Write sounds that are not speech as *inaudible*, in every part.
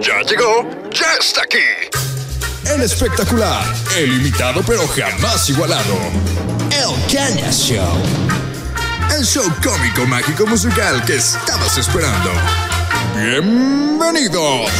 Ya llegó, ya está aquí. El espectacular, el imitado pero jamás igualado. El Caña Show. El show cómico, mágico, musical que estabas esperando. Bienvenidos.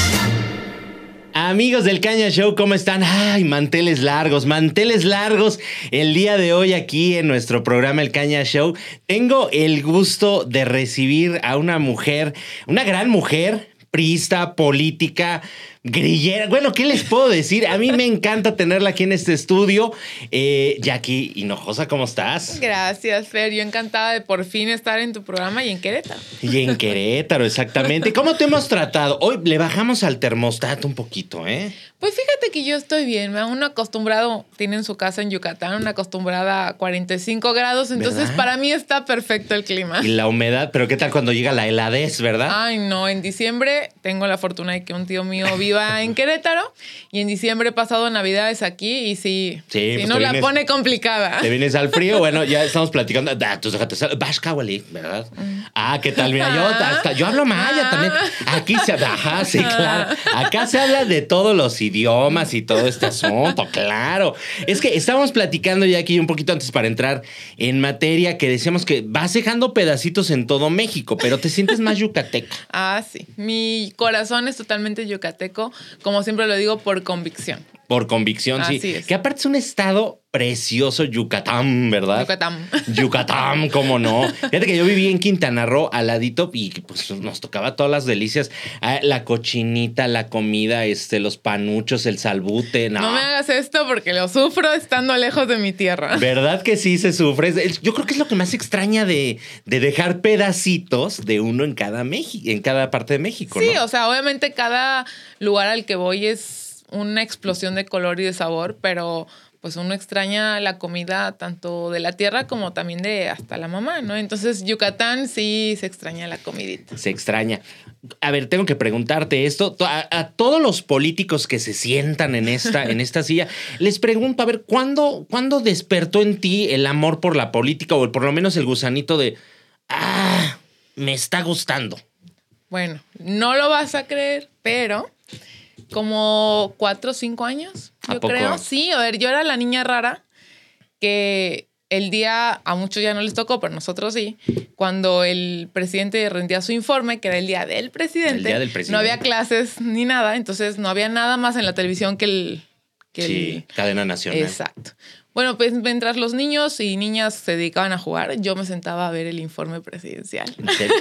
Amigos del Caña Show, ¿cómo están? Ay, manteles largos, manteles largos. El día de hoy aquí en nuestro programa El Caña Show, tengo el gusto de recibir a una mujer, una gran mujer, prista, política, grillera. Bueno, ¿qué les puedo decir? A mí me encanta tenerla aquí en este estudio. Eh, Jackie Hinojosa, ¿cómo estás? Gracias, Fer. Yo encantada de por fin estar en tu programa y en Querétaro. Y en Querétaro, exactamente. ¿Cómo te hemos tratado? Hoy le bajamos al termostato un poquito, ¿eh? Pues fíjate que yo estoy bien. Me han acostumbrado, tienen su casa en Yucatán, una acostumbrada a 45 grados. Entonces, ¿Verdad? para mí está perfecto el clima. Y la humedad, pero ¿qué tal cuando llega la heladez, verdad? Ay, no, en diciembre tengo la fortuna de que un tío mío *laughs* viva en Querétaro y en diciembre pasado Navidades aquí y sí, Sí, sí, pues no la vienes- pone complicada. Te vienes al frío, *laughs* bueno, ya estamos platicando. Ah, tú déjate ¿verdad? Ah, ¿qué tal? Mira, yo, hasta- yo hablo maya Ah. también. Aquí se habla, ajá, sí, claro. Acá se habla de todos los idiomas y todo este asunto, claro. Es que estábamos platicando ya aquí un poquito antes para entrar en materia que decíamos que vas dejando pedacitos en todo México, pero te sientes más yucateca. Ah, sí. Mi corazón es totalmente yucateco, como siempre lo digo, por convicción. Por convicción, sí. Es. Que aparte es un estado precioso, Yucatán, ¿verdad? Yucatán. *laughs* Yucatán, cómo no. Fíjate que yo viví en Quintana Roo al ladito y pues nos tocaba todas las delicias. Ah, La cochinita, la comida, este, los panuchos, el salbute. No, No me hagas esto porque lo sufro estando lejos de mi tierra. *laughs* ¿Verdad que sí se sufre? Yo creo que es lo que más extraña de, de dejar pedacitos de uno en cada, Meji- en cada parte de México, Sí, ¿no? o sea, obviamente cada lugar al que voy es una explosión de color y de sabor, pero pues uno extraña la comida tanto de la tierra como también de hasta la mamá, ¿no? Entonces, Yucatán sí se extraña la comidita. Se extraña. A ver, tengo que preguntarte esto. To- A, a todos los políticos que se sientan en esta, en esta silla, *laughs* les pregunto, a ver, ¿cuándo, ¿cuándo despertó en ti el amor por la política o por lo menos el gusanito de, ah, me está gustando? Bueno, no lo vas a creer, pero como cuatro o cinco años, ¿A yo poco? creo. Sí, a ver, yo era la niña rara que el día, a muchos ya no les tocó, pero nosotros sí, cuando el presidente rendía su informe, que era el día del presidente, El día del presidente. no había clases ni nada, entonces no había nada más en la televisión que el... Que Sí, el cadena nacional. Exacto. Bueno, pues mientras los niños y niñas se dedicaban a jugar, yo me sentaba a ver el informe presidencial.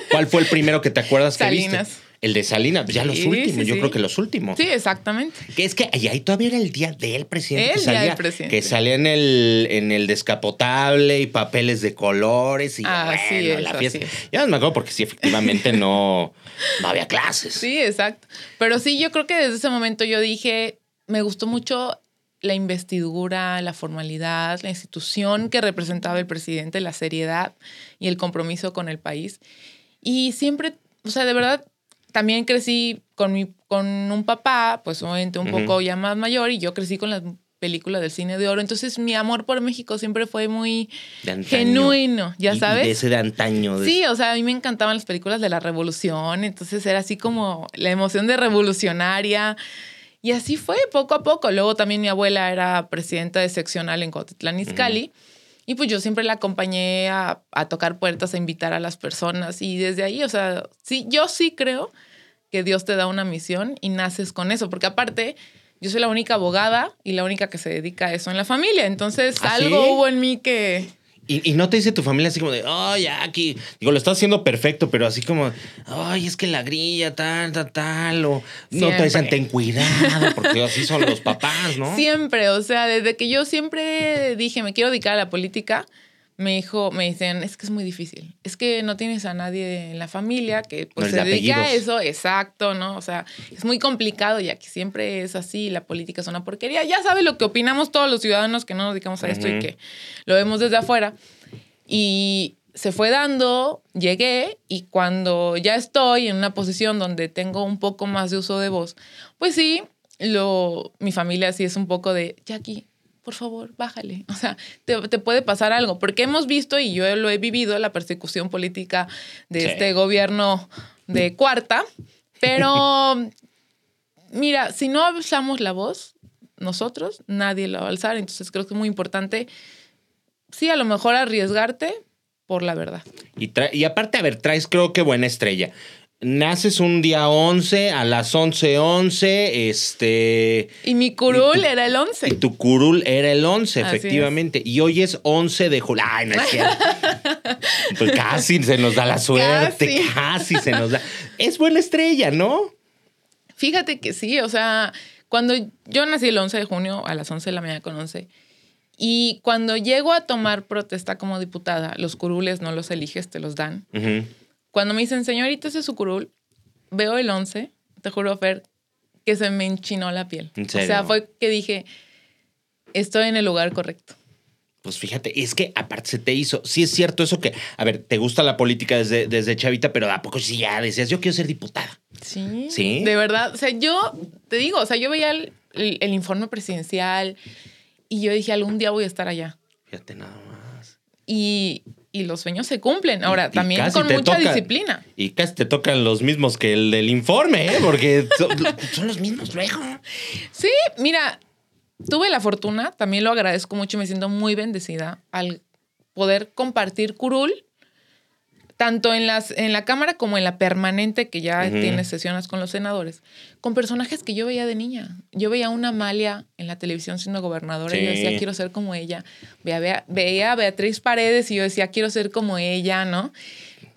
¿Cuál fue el primero que te acuerdas que viste? El de Salinas, pues ya los Sí, últimos, sí, yo sí. creo que los últimos. Sí, exactamente. Que es que ahí, ahí todavía era el día del presidente. El que día salía, del presidente. Que salía en el, en el descapotable y papeles de colores y Así bueno, es, la fiesta. es. Ya no me acuerdo porque sí, efectivamente no, no había clases. Sí, exacto. Pero sí, yo creo que desde ese momento yo dije, me gustó mucho la investidura, la formalidad, la institución que representaba el presidente, la seriedad y el compromiso con el país. Y siempre, o sea, de verdad, también crecí con, mi, con un papá, pues obviamente un Ujú. poco ya más mayor, y yo crecí con las películas del cine de oro. Entonces mi amor por México siempre fue muy genuino, ya sabes. de ese de antaño. de Sí, o sea, a mí me encantaban las películas de la revolución, entonces era así como la emoción de revolucionaria. Y así fue, poco a poco. Luego también mi abuela era presidenta de seccional en Cotitlán Izcalli. Y pues yo siempre la acompañé a, a tocar puertas, a invitar a las personas. Y desde ahí, o sea, sí, yo sí creo que Dios te da una misión y naces con eso. Porque aparte, yo soy la única abogada y la única que se dedica a eso en la familia. Entonces, ¿Ah, algo sí? hubo en mí que, Y, y no te dice tu familia así como de, ay, aquí, digo, lo estás haciendo perfecto, pero así como, ay, es que la grilla, tal, tal, tal, o no te dicen, ten cuidado, porque así son los papás, ¿no? *laughs* Siempre, o sea, desde que yo siempre dije me quiero dedicar a la política, me dijo, me dicen, es que es muy difícil. Es que no tienes a nadie en la familia que pues, No, se de dedique a eso, exacto, ¿no? O sea, es muy complicado y aquí siempre es así, la política es una porquería. Ya sabes lo que opinamos todos los ciudadanos que no nos dedicamos a esto y Ujú. que lo vemos desde afuera. Y se fue dando, llegué y cuando ya estoy en una posición donde tengo un poco más de uso de voz, pues sí, lo, mi familia sí es un poco de, Jackie, por favor, bájale. *laughs* O sea, te, te puede pasar algo. Porque hemos visto, y yo lo he vivido, la persecución política de Sí. este gobierno de cuarta, pero Mira, si no alzamos la voz, nosotros, nadie la va a alzar. Entonces creo que es muy importante, sí, a lo mejor arriesgarte por la verdad. Y, y aparte, a ver, traes creo que buena estrella. Naces un día 11, a las 11:11, este... Y mi curul Y tu- era el Y 11. tu curul era el 11, Así efectivamente. Y hoy es 11 de julio. Ay, no es *laughs* cierto. Pues casi se nos da la suerte. Casi. Casi se nos da. Es buena estrella, ¿no? Fíjate que sí, o sea, cuando yo nací el 11 de junio a las 11 de la mañana con 11, y cuando llego a tomar protesta como diputada, los curules no los eliges, te los dan. Ujú. Cuando me dicen, señorita, ese es su curul, veo el 11, te juro, Fer, que se me enchinó la piel. ¿En O sea, fue que dije, estoy en el lugar correcto. Pues fíjate, es que aparte se te hizo. Sí es cierto eso que, a ver, te gusta la política desde, desde chavita, pero ¿a poco sí ya decías, yo quiero ser diputada? Sí. ¿Sí? De verdad. O sea, yo te digo, o sea, yo veía el, el- el informe presidencial y yo dije, algún día voy a estar allá. Fíjate nada más. Y, y los sueños se cumplen. Ahora, Y también con mucha toca- disciplina. Y casi te tocan los mismos que el del informe, ¿eh? Porque son, son los mismos luego. Sí, mira, tuve la fortuna, también lo agradezco mucho y me siento muy bendecida al poder compartir curul, tanto en, las, en la Cámara como en la permanente, que ya tiene sesiones con los senadores, con personajes que yo veía de niña. Yo veía a una Amalia en la televisión siendo gobernadora y yo decía, quiero ser como ella. Veía, veía- veía a Beatriz Paredes y yo decía, quiero ser como ella, ¿no?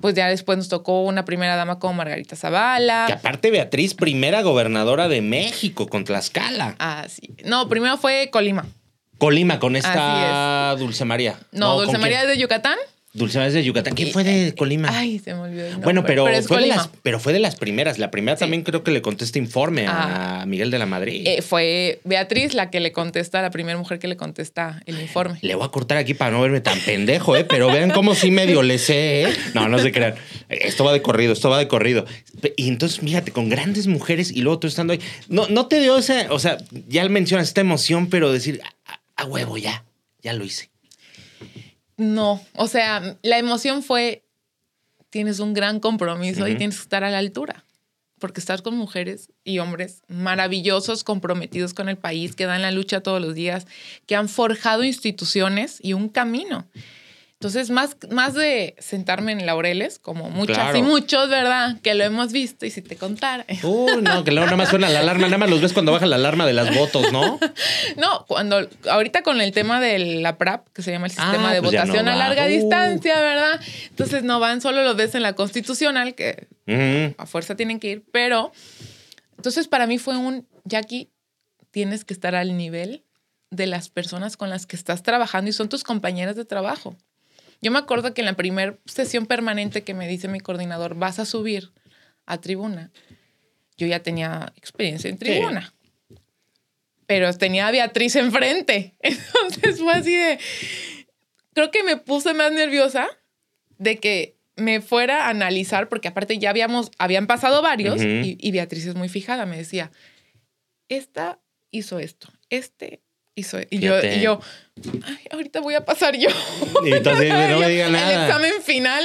Pues ya después nos tocó una primera dama como Margarita Zavala. Que aparte Beatriz, primera gobernadora de México con Tlaxcala. Ah, sí. No, primero fue Colima. Colima con esta Dulce María. No, ¿con Dulce María es de Yucatán. Dulce María es de Yucatán. ¿Quién fue de Colima? Ay, se me olvidó. el bueno, pero, es fue de las, pero fue de las primeras. La primera Sí. también creo que le contesta informe a Miguel de la Madrid. Eh, fue Beatriz la que le contesta, la primera mujer que le contesta el informe. Le voy a cortar aquí para no verme tan pendejo, ¿eh? Pero vean cómo sí medio le sé, ¿eh? No, no se crean. Esto va de corrido, esto va de corrido. Y entonces, fíjate, con grandes mujeres y luego tú estando ahí. No, no te dio esa, o sea, ya mencionas esta emoción, pero decir, a, a huevo, ya, ya lo hice. No, o sea, la emoción fue, tienes un gran compromiso y tienes que estar a la altura, porque estás con mujeres y hombres maravillosos, comprometidos con el país, que dan la lucha todos los días, que han forjado instituciones y un camino. Entonces, más, más de sentarme en laureles, como muchas Claro. y muchos, ¿verdad? Que lo hemos visto y si te contara. Uy, no, que luego nada más suena la alarma, nada más los ves cuando baja la alarma de las votos, ¿no? *laughs* No, cuando ahorita con el tema de la PRAP, que se llama el sistema Ah, de pues votación no a larga Uh. distancia, ¿verdad? Entonces no van, solo los ves en la constitucional, que a fuerza tienen que ir, pero entonces para mí fue un, Jackie, tienes que estar al nivel de las personas con las que estás trabajando y son tus compañeras de trabajo. Yo me acuerdo que en la primera sesión permanente que me dice mi coordinador, vas a subir a tribuna, yo ya tenía experiencia en tribuna. Pero tenía a Beatriz enfrente. *laughs* Entonces fue así de... Creo que me puse más nerviosa de que me fuera a analizar, porque aparte ya habíamos, habían pasado varios y, y Beatriz es muy fijada, me decía, esta hizo esto, este hizo y yo, y yo, "Ay, ahorita voy a pasar yo. Y entonces no me diga El nada. examen final.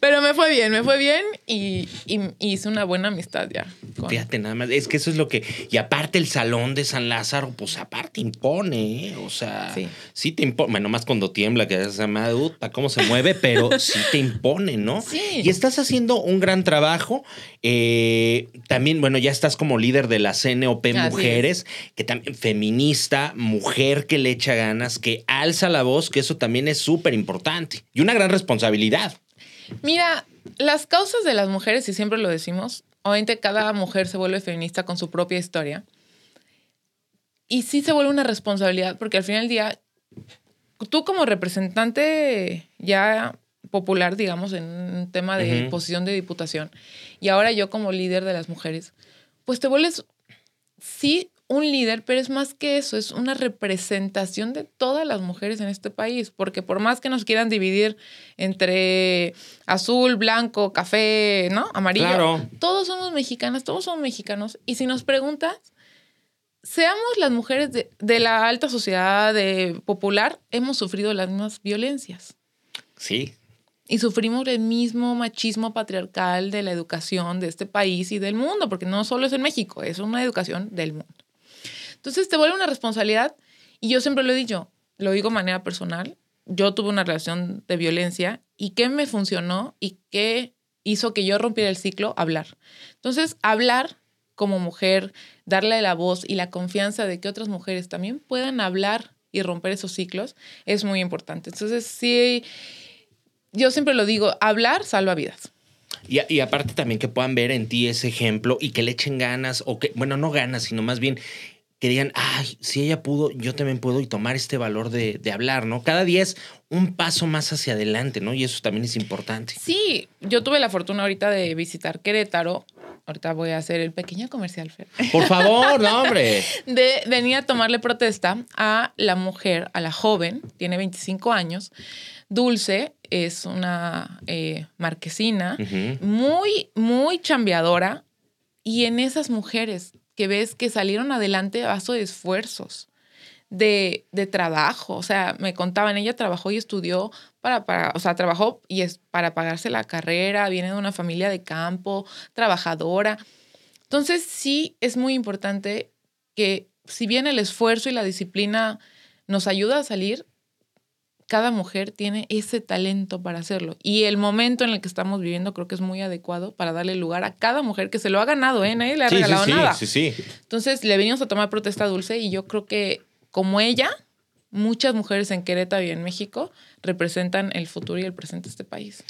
Pero me fue bien, me fue bien y, y- y hice una buena amistad ya. con- Fíjate nada más, es que eso es lo que. Y aparte el salón de San Lázaro, pues aparte impone, ¿eh? O sea, sí, Sí. te impone. Bueno, más cuando tiembla, que se llama para cómo se mueve, pero *laughs* sí te impone, ¿no? Sí. Y estás haciendo un gran trabajo. eh, también, bueno, ya estás como líder de la CNOP Así Mujeres, que también feminista, mujer que le echa ganas, que alza la voz, que eso también es súper importante. Y una gran responsabilidad. Mira, las causas de las mujeres, y siempre lo decimos, obviamente cada mujer se vuelve feminista con su propia historia. Y sí se vuelve una responsabilidad, porque al final del día, tú como representante ya popular, digamos, en un tema de posición de diputación, y ahora yo como líder de las mujeres, pues te vuelves, sí, un líder, pero es más que eso, es una representación de todas las mujeres en este país, porque por más que nos quieran dividir entre azul, blanco, café, ¿no? Amarillo, Claro. todos somos mexicanas, todos somos mexicanos, y si nos preguntas, seamos las mujeres de, de la alta sociedad de popular, hemos sufrido las mismas violencias. Sí. y sufrimos el mismo machismo patriarcal de la educación de este país y del mundo, porque no solo es en México, es una educación del mundo. Entonces te vuelve una responsabilidad y yo siempre lo he dicho, lo digo de manera personal, yo tuve una relación de violencia y qué me funcionó y qué hizo que yo rompiera el ciclo, hablar. Entonces, hablar como mujer, darle la voz y la confianza de que otras mujeres también puedan hablar y romper esos ciclos es muy importante. Entonces, sí, yo siempre lo digo, hablar salva vidas. Y, y, aparte también que puedan ver en ti ese ejemplo y que le echen ganas, o que, bueno, no ganas, sino más bien que digan, ay, si ella pudo, yo también puedo y tomar este valor de, de, hablar, ¿no? Cada día es un paso más hacia adelante, ¿no? Y eso también es importante. Sí, yo tuve la fortuna ahorita de visitar Querétaro. Ahorita voy a hacer el pequeño comercial, Fer. Por favor, no, hombre. *laughs* De venir a tomarle protesta a la mujer, a la joven, tiene 25 años. Dulce es una eh, marquesina, uh -huh. muy, muy chambeadora. Y en esas mujeres que ves que salieron adelante a base de esfuerzos, de, de, trabajo. O sea, me contaban, ella trabajó y estudió para, para, o sea, trabajó y es para pagarse la carrera, viene de una familia de campo, trabajadora. Entonces, sí es muy importante que si bien el esfuerzo y la disciplina nos ayuda a salir, cada mujer tiene ese talento para hacerlo. Y el momento en el que estamos viviendo creo que es muy adecuado para darle lugar a cada mujer que se lo ha ganado, ¿eh? Nadie le ha sí, regalado sí, nada. Sí, sí, Entonces le venimos a tomar protesta dulce y yo creo que como ella, muchas mujeres en Querétaro y en México representan el futuro y el presente de este país.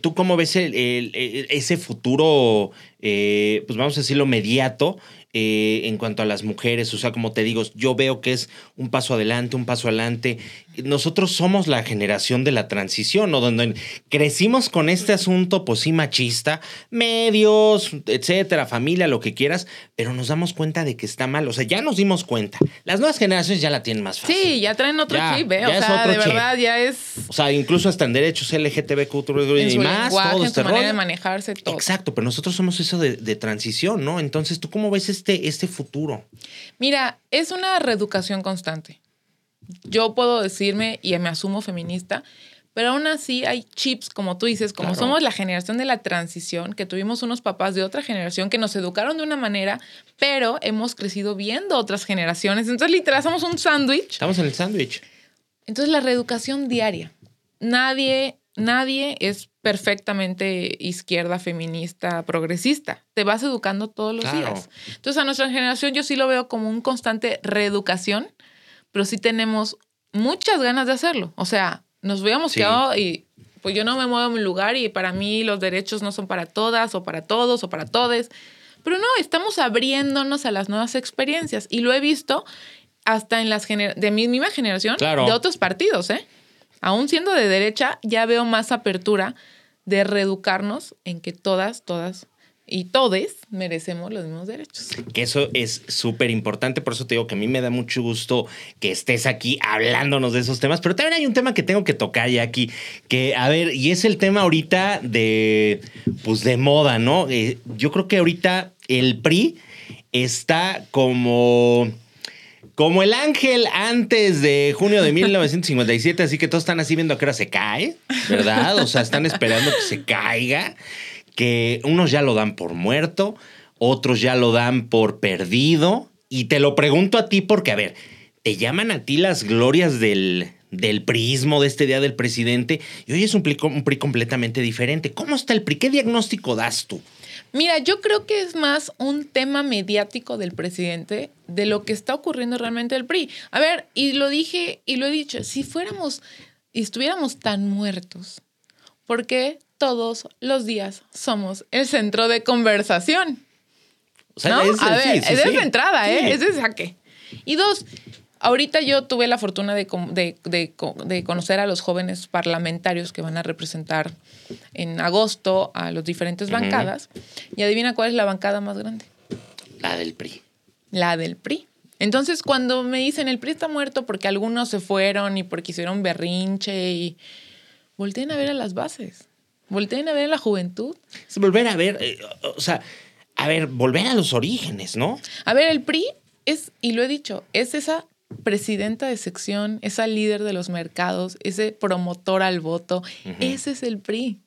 ¿Tú cómo ves el, el, el, ese futuro, eh, pues vamos a decirlo, mediato eh, en cuanto a las mujeres? O sea, como te digo, yo veo que es un paso adelante, un paso adelante. Nosotros somos la generación de la transición, ¿no? Donde crecimos con este asunto, pues sí, machista, medios, etcétera, familia, lo que quieras, pero nos damos cuenta de que está mal. O sea, ya nos dimos cuenta. Las nuevas generaciones ya la tienen más fácil. Sí, ya traen otro ya, chip, ¿eh? O sea, de chip. verdad ya es. O sea, incluso hasta en derechos LGTBQ y más, lenguaje, todo este su manera rollo. de manejarse, todo. Exacto, pero nosotros somos de, de, transición, ¿no? Entonces, ¿tú cómo ves este, este futuro? Mira, es una reeducación constante. Yo puedo decirme y me asumo feminista, pero aún así hay chips, como tú dices, como Claro. somos la generación de la transición, que tuvimos unos papás de otra generación que nos educaron de una manera, pero hemos crecido viendo otras generaciones. Entonces, literal, somos un sándwich. Estamos en el sándwich. Entonces, la reeducación diaria. Nadie, nadie es perfectamente izquierda, feminista, progresista. Te vas educando todos los Claro. días. Entonces, a nuestra generación yo sí lo veo como un constante reeducación, pero sí tenemos muchas ganas de hacerlo. O sea, nos Sí. quedado y pues yo no me muevo en mi lugar y para mí los derechos no son para todas o para todos o para todes. Pero no, estamos abriéndonos a las nuevas experiencias y lo he visto hasta en las gener de mi misma generación Claro. de otros partidos, ¿eh? Aún siendo de derecha, ya veo más apertura de reeducarnos en que todas, todas y todes merecemos los mismos derechos. Que eso es súper importante, por eso te digo que a mí me da mucho gusto que estés aquí hablándonos de esos temas, pero también hay un tema que tengo que tocar ya aquí, que a ver, y es el tema ahorita de, pues de moda, ¿no? Eh, yo creo que ahorita el PRI está como... Como el ángel antes de junio de 1957, así que todos están así viendo a qué hora se cae, ¿verdad? O sea, están esperando que se caiga, que unos ya lo dan por muerto, otros ya lo dan por perdido. Y te lo pregunto a ti porque, a ver, te llaman a ti las glorias del, del prismo de este día del presidente y hoy es un PRI, un PRI completamente diferente. ¿Cómo está el PRI? ¿Qué diagnóstico das tú? Mira, yo creo que es más un tema mediático del presidente de lo que está ocurriendo realmente el PRI. A ver, y lo dije y lo he dicho, si fuéramos y estuviéramos tan muertos, ¿por qué todos los días somos el centro de conversación? O sea, ¿No? es- a ver, sí, sí, es de entrada, ¿eh? Es de saque. Y dos, ahorita yo tuve la fortuna de, de- de de conocer a los jóvenes parlamentarios que van a representar en agosto a las diferentes bancadas. Y adivina cuál es la bancada más grande. La del PRI. La del PRI. Entonces, cuando me dicen el PRI está muerto porque algunos se fueron y porque hicieron berrinche y volteen a ver a las bases. Volteen a ver a la juventud. Es volver a ver, eh, o sea, a ver, volver a los orígenes, ¿no? A ver, el PRI es, y lo he dicho, es esa presidenta de sección, esa líder de los mercados, ese promotor al voto, ese es el PRI.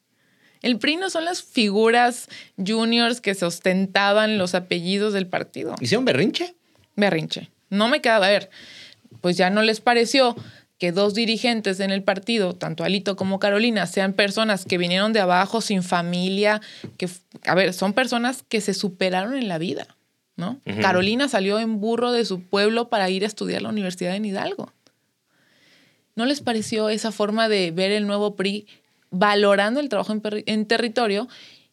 El PRI no son las figuras juniors que se ostentaban los apellidos del partido. ¿Hicieron berrinche? Berrinche. No me queda a ver. Pues ya no les pareció que dos dirigentes en el partido, tanto Alito como Carolina, sean personas que vinieron de abajo sin familia, que, a ver, son personas que se superaron en la vida, ¿no? Carolina salió en burro de su pueblo para ir a estudiar la Universidad de Hidalgo. ¿No les pareció esa forma de ver el nuevo PRI valorando el trabajo en, territorio?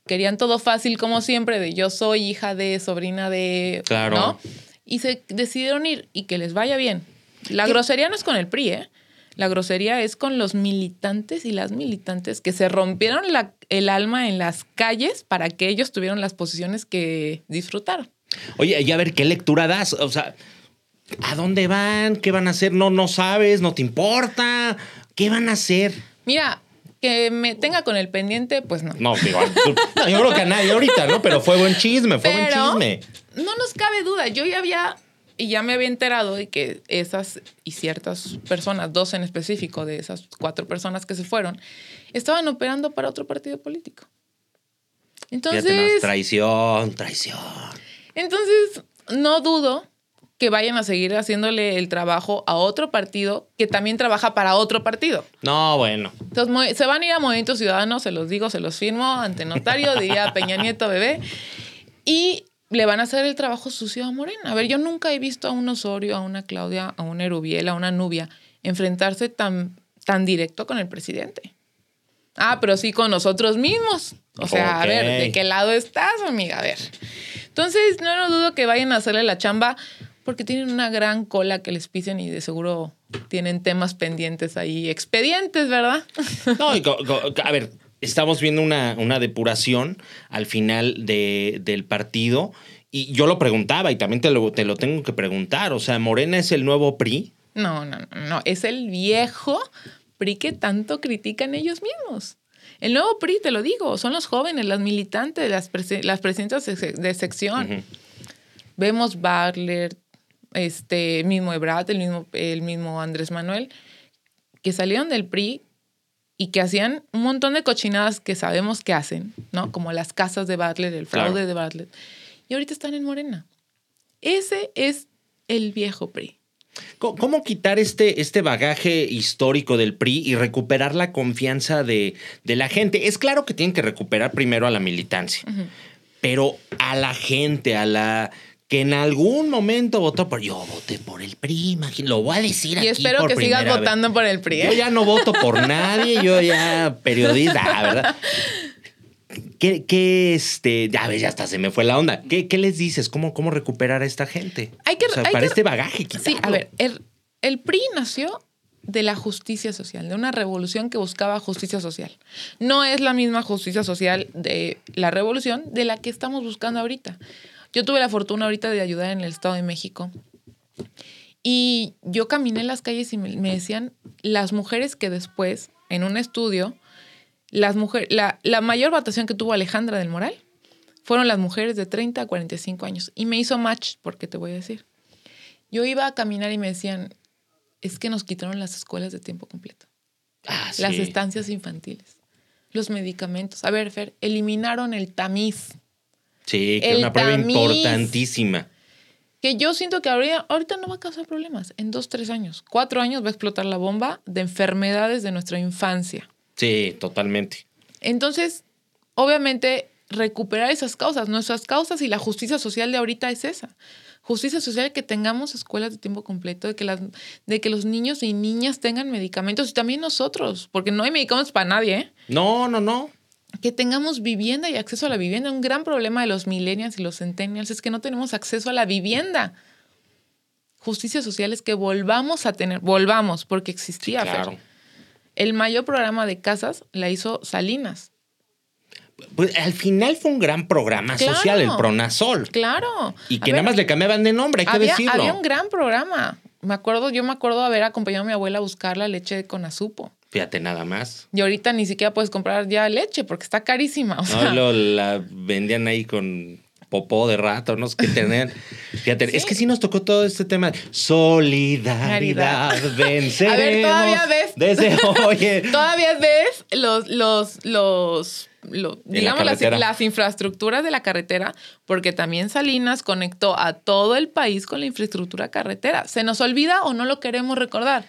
Querían todo fácil como siempre, de yo soy hija de, sobrina de, claro. ¿no? Y se decidieron ir y que les vaya bien. La grosería no es con el PRI, ¿eh? La grosería es con los militantes y las militantes que se rompieron el alma en las calles para que ellos tuvieran las posiciones que disfrutaron. Oye, y a ver, ¿qué lectura das? O sea, ¿a dónde van? ¿Qué van a hacer? No, no sabes, no te importa. ¿Qué van a hacer? Mira, que me tenga con el pendiente, pues no. No, digo, no, yo creo que a nadie ahorita, ¿no? Pero fue buen chisme, fue buen chisme. No nos cabe duda. Yo ya había y ya me había enterado de que esas y ciertas personas, dos en específico de esas cuatro personas que se fueron, estaban operando para otro partido político. Entonces. traición, traición. Entonces, no dudo que vayan a seguir haciéndole el trabajo a otro partido que también trabaja para otro partido. No, bueno. Entonces, se van a ir a Movimiento Ciudadano, se los digo, se los firmo ante notario, *laughs* diría Peña Nieto bebé. Y le van a hacer el trabajo sucio a Morena. A ver, yo nunca he visto a un Osorio, a una Claudia, a un Erubiel, a una Nubia enfrentarse tan, tan directo con el presidente. Ah, pero sí con nosotros mismos. O sea, a ver, ¿de qué lado estás, amiga? A ver. Entonces, no, no dudo que vayan a hacerle la chamba porque tienen una gran cola que les pisen y de seguro tienen temas pendientes ahí, expedientes, ¿verdad? *laughs* No, a ver, estamos viendo una, una depuración al final de, del partido. Y yo lo preguntaba y también te lo, te lo tengo que preguntar. O sea, ¿Morena es el nuevo PRI? No, no, no, no. Es el viejo PRI que tanto critican ellos mismos. El nuevo PRI, te lo digo, son los jóvenes, las militantes, las, las presidentas de, sección. Vemos Barler, este mismo Ebrat, el mismo, el mismo Andrés Manuel, que salieron del PRI y que hacían un montón de cochinadas que sabemos que hacen, ¿no? Como las casas de Bartlett, el fraude de Bartlett. Y ahorita están en Morena. Ese es el viejo PRI. ¿Cómo quitar este, este bagaje histórico del PRI y recuperar la confianza de, de, la gente? Es claro que tienen que recuperar primero a la militancia, pero a la gente, a la que en algún momento votó por. Yo voté por el PRI, imagínate, lo voy a decir y aquí. Y espero que sigas votando por el PRI. Yo ¿eh? ya no voto por nadie, yo ya periodista, ¿verdad? ¿Qué, qué este, ya ves, ya hasta se me fue la onda. ¿Qué, qué les dices? ¿Cómo, ¿Cómo recuperar a esta gente? Hay que, o sea, para este bagaje, quitarlo. Sí, a ver, el, el PRI nació de la justicia social, de una revolución que buscaba justicia social. No es la misma justicia social de la revolución de la que estamos buscando ahorita. Yo tuve la fortuna ahorita de ayudar en el Estado de México. Y yo caminé en las calles y me, decían las mujeres que después, en un estudio, las mujeres, la, la mayor votación que tuvo Alejandra del Moral fueron las mujeres de 30 a 45 años. Y me hizo match, porque te voy a decir. Yo iba a caminar y me decían, es que nos quitaron las escuelas de tiempo completo. Ah, sí. Las estancias infantiles, los medicamentos. A ver, Fer, eliminaron el tamiz. Sí, que es una prueba importantísima. Que yo siento que ahorita, ahorita no va a causar problemas. En dos, tres años, cuatro años va a explotar la bomba de enfermedades de nuestra infancia. Sí, totalmente. Entonces, obviamente, recuperar esas causas, nuestras causas y la justicia social de ahorita es esa. Justicia social que tengamos escuelas de tiempo completo, de que, las, de que los niños y niñas tengan medicamentos y también nosotros, porque no hay medicamentos para nadie. ¿eh? No, no, no que tengamos vivienda y acceso a la vivienda. Un gran problema de los millennials y los centennials es que no tenemos acceso a la vivienda. Justicia social es que volvamos a tener, volvamos, porque existía. Sí, claro. El mayor programa de casas la hizo Salinas. Pues al final fue un gran programa claro, social, el Pronasol. Claro. Y que a nada ver, más le cambiaban de nombre, hay que había, decirlo. Había un gran programa. Me acuerdo, yo me acuerdo haber acompañado a mi abuela a buscar la leche con azupo. Fíjate nada más. Y ahorita ni siquiera puedes comprar ya leche porque está carísima. O sea, no, lo, la vendían ahí con popó de rato, no sé qué tener. Fíjate, es que sí nos tocó todo este tema. Solidaridad, venceremos. A ver, todavía ves. Desde, oye. *laughs* Todavía ves los, los, los, lo- la digamos, las, las infraestructuras de la carretera, porque también Salinas conectó a todo el país con la infraestructura carretera. ¿Se nos olvida o no lo queremos recordar?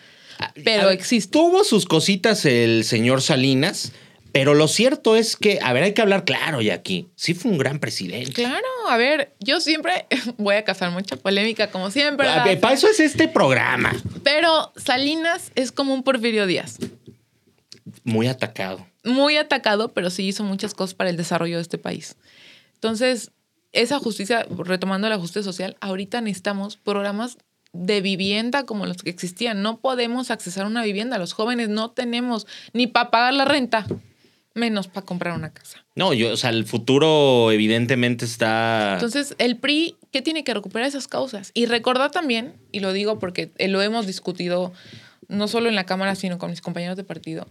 Pero A existe. Tuvo sus cositas el señor Salinas, pero lo cierto es que, a ver, hay que hablar claro y aquí. Sí fue un gran presidente. Claro, a ver, yo siempre *laughs* voy a causar mucha polémica, como siempre. Para eso es este programa. Pero Salinas es como un Porfirio Díaz. Muy atacado. muy atacado, pero sí hizo muchas cosas para el desarrollo de este país. Entonces, esa justicia, retomando la justicia social, ahorita necesitamos programas de vivienda como los que existían. No podemos accesar a una vivienda. Los jóvenes no tenemos ni para pagar la renta, menos para comprar una casa. No, yo, o sea, el futuro evidentemente está. Entonces, el PRI, ¿qué tiene que recuperar esas causas? Y recordar también, y lo digo porque eh, lo hemos discutido no solo en la Cámara, sino con mis compañeros de partido,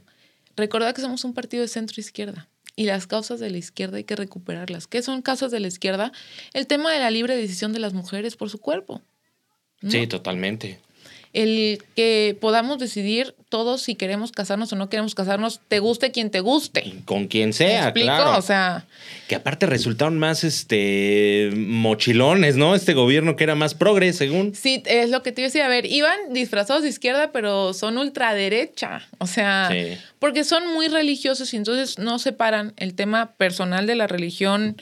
recordar que somos un partido de centro izquierda. Y las causas de la izquierda hay que recuperarlas. ¿Qué son causas de la izquierda? El tema de la libre decisión de las mujeres por su cuerpo. ¿no? Sí, totalmente. El que podamos decidir todos si queremos casarnos o no queremos casarnos, te guste quien te guste. Con quien ¿Me sea, explico? claro. O sea, que aparte resultaron más este mochilones, ¿no? Este gobierno que era más progre, según. Sí, es lo que te iba a decir. A ver, iban disfrazados de izquierda, pero son ultraderecha. O sea, Sí. porque son muy religiosos y entonces no separan el tema personal de la religión,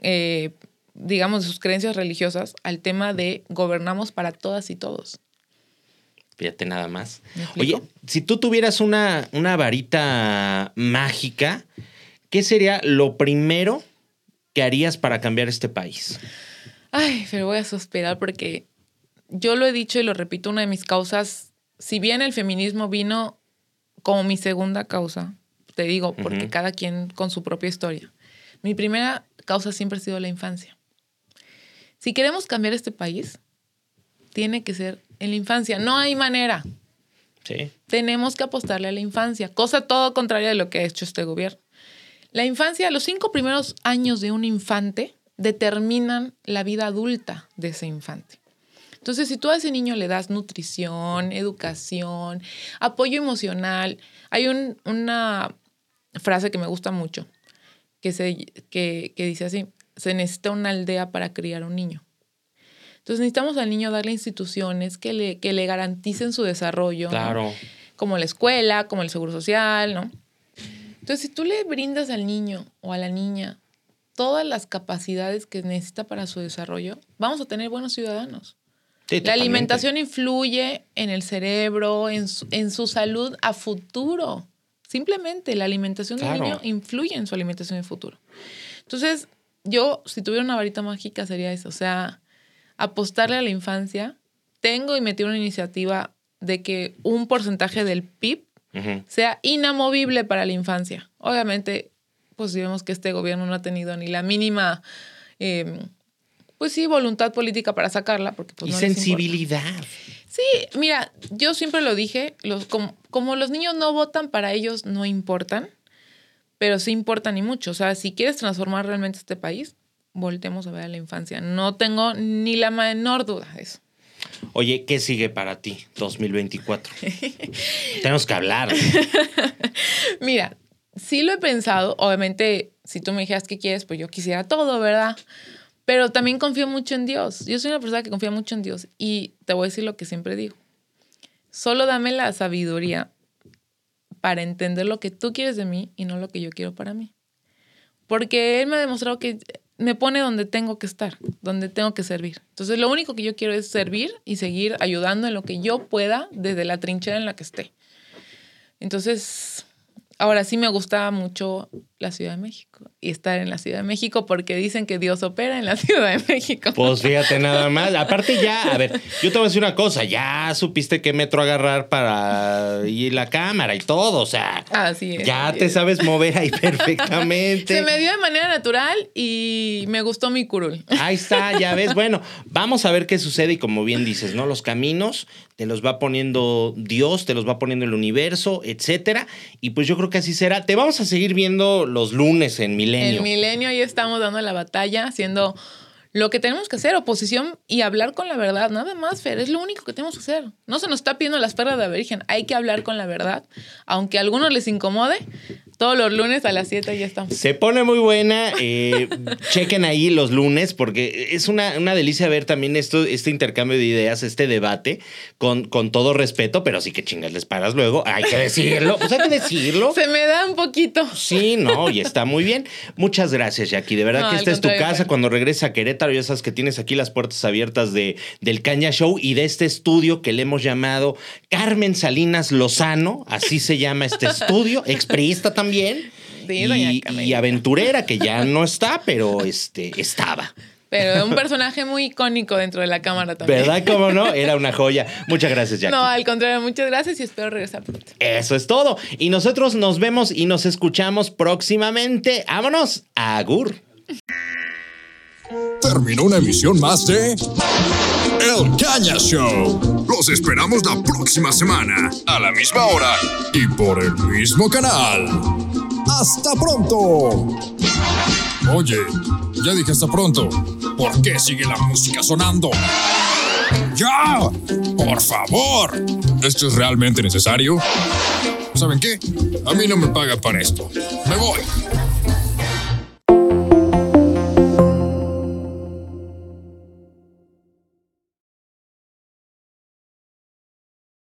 eh, digamos, de sus creencias religiosas, al tema de gobernamos para todas y todos. Fíjate nada más. Oye, si tú tuvieras una, una varita mágica, ¿qué sería lo primero que harías para cambiar este país? Ay, pero voy a suspirar porque yo lo he dicho y lo repito, una de mis causas, si bien el feminismo vino como mi segunda causa, te digo, porque cada quien con su propia historia. Mi primera causa siempre ha sido la infancia. Si queremos cambiar este país, tiene que ser en la infancia. No hay manera. Sí. Tenemos que apostarle a la infancia, cosa todo contraria de lo que ha hecho este gobierno. La infancia, los cinco primeros años de un infante determinan la vida adulta de ese infante. Entonces, si tú a ese niño le das nutrición, educación, apoyo emocional, hay un- una frase que me gusta mucho, que, se, que, que dice así, se necesita una aldea para criar un niño. Entonces necesitamos al niño darle instituciones que le, que le garanticen su desarrollo. ¿no? Claro. como la escuela, como el seguro social, ¿no? Entonces, si tú le brindas al niño o a la niña todas las capacidades que necesita para su desarrollo, vamos a tener buenos ciudadanos. Sí, La alimentación influye en el cerebro, en su, en su salud a futuro. Simplemente la alimentación Claro. del niño influye en su alimentación de futuro. Entonces, yo, si tuviera una varita mágica, sería eso. O sea, apostarle a la infancia. Tengo y metí una iniciativa de que un porcentaje del PIB sea inamovible para la infancia. Obviamente, pues si vemos que este gobierno no ha tenido ni la mínima, eh, pues sí, voluntad política para sacarla, porque pues y no sensibilidad. Sí, mira, yo siempre lo dije, los, como, como los niños no votan, para ellos no importan, pero sí importan y mucho. O sea, si quieres transformar realmente este país, voltemos a ver a la infancia. No tengo ni la menor duda de eso. Oye, ¿qué sigue para ti 2024? *laughs* Tenemos que hablar. Mira, sí lo he pensado. Obviamente, si tú me dijeras qué quieres, pues yo quisiera todo, ¿verdad? Pero también confío mucho en Dios. Yo soy una persona que confía mucho en Dios. Y te voy a decir lo que siempre digo. Solo dame la sabiduría para entender lo que tú quieres de mí y no lo que yo quiero para mí. Porque Él me ha demostrado que me pone donde tengo que estar, donde tengo que servir. Entonces, lo único que yo quiero es servir y seguir ayudando en lo que yo pueda desde la trinchera en la que esté. Entonces, ahora sí me gusta mucho la Ciudad de México y estar en la Ciudad de México porque dicen que Dios opera en la *laughs* Ciudad de México. Pues fíjate nada más. Aparte ya, a ver, yo te voy a decir una cosa. Ya supiste qué metro agarrar para ir la cámara y todo. O sea, Así es. ya así te es. sabes mover ahí *laughs* perfectamente. Se me dio de manera natural y me gustó mi curul. Ahí está, ya ves. *laughs* Bueno, vamos a ver qué sucede y como bien dices, ¿no? Los caminos te los va poniendo Dios, te los va poniendo el universo, etcétera. Y pues yo creo que así será. Te vamos a seguir viendo los lunes en Milenio. El milenio ahí estamos dando la batalla, haciendo lo que tenemos que hacer, oposición y hablar con la verdad, nada más, Fer, es lo único que tenemos que hacer. No se nos está pidiendo las perlas de la Virgen, hay que hablar con la verdad, aunque a algunos les incomode, todos los lunes a las 7 ya estamos. Se pone muy buena. eh, chequen ahí los lunes, porque es una, una delicia ver también esto, este intercambio de ideas, este debate, con, con todo respeto, pero sí que chingas les paras luego. Hay que decirlo, pues hay que decirlo. Se me da un poquito. Sí, no, y está muy bien. Muchas gracias, Jackie. De verdad No, que esta es tu casa. Cuando regreses a Querétaro, ya sabes que tienes aquí las puertas abiertas de, del Caña Show y de este estudio que le hemos llamado Carmen Salinas Lozano. Así se llama este estudio. Expriista también. Sí, doña y, y aventurera, que ya no está, pero este, estaba. Pero un personaje muy icónico dentro de la cámara también. ¿Verdad? ¿Cómo no? Era una joya. Muchas gracias, Jackie. No, al contrario, muchas gracias y espero regresar pronto. Eso es todo. Y nosotros nos vemos y nos escuchamos próximamente. Vámonos. Agur. Terminó una emisión más de El Caña Show. Los esperamos la próxima semana. A la misma hora. Y por el mismo canal. ¡Hasta pronto! Oye, ya dije hasta pronto. ¿Por qué sigue la música sonando? ¡Ya! ¡Por favor! ¿Esto es realmente necesario? ¿Saben qué? A mí no me pagan para esto. Me voy.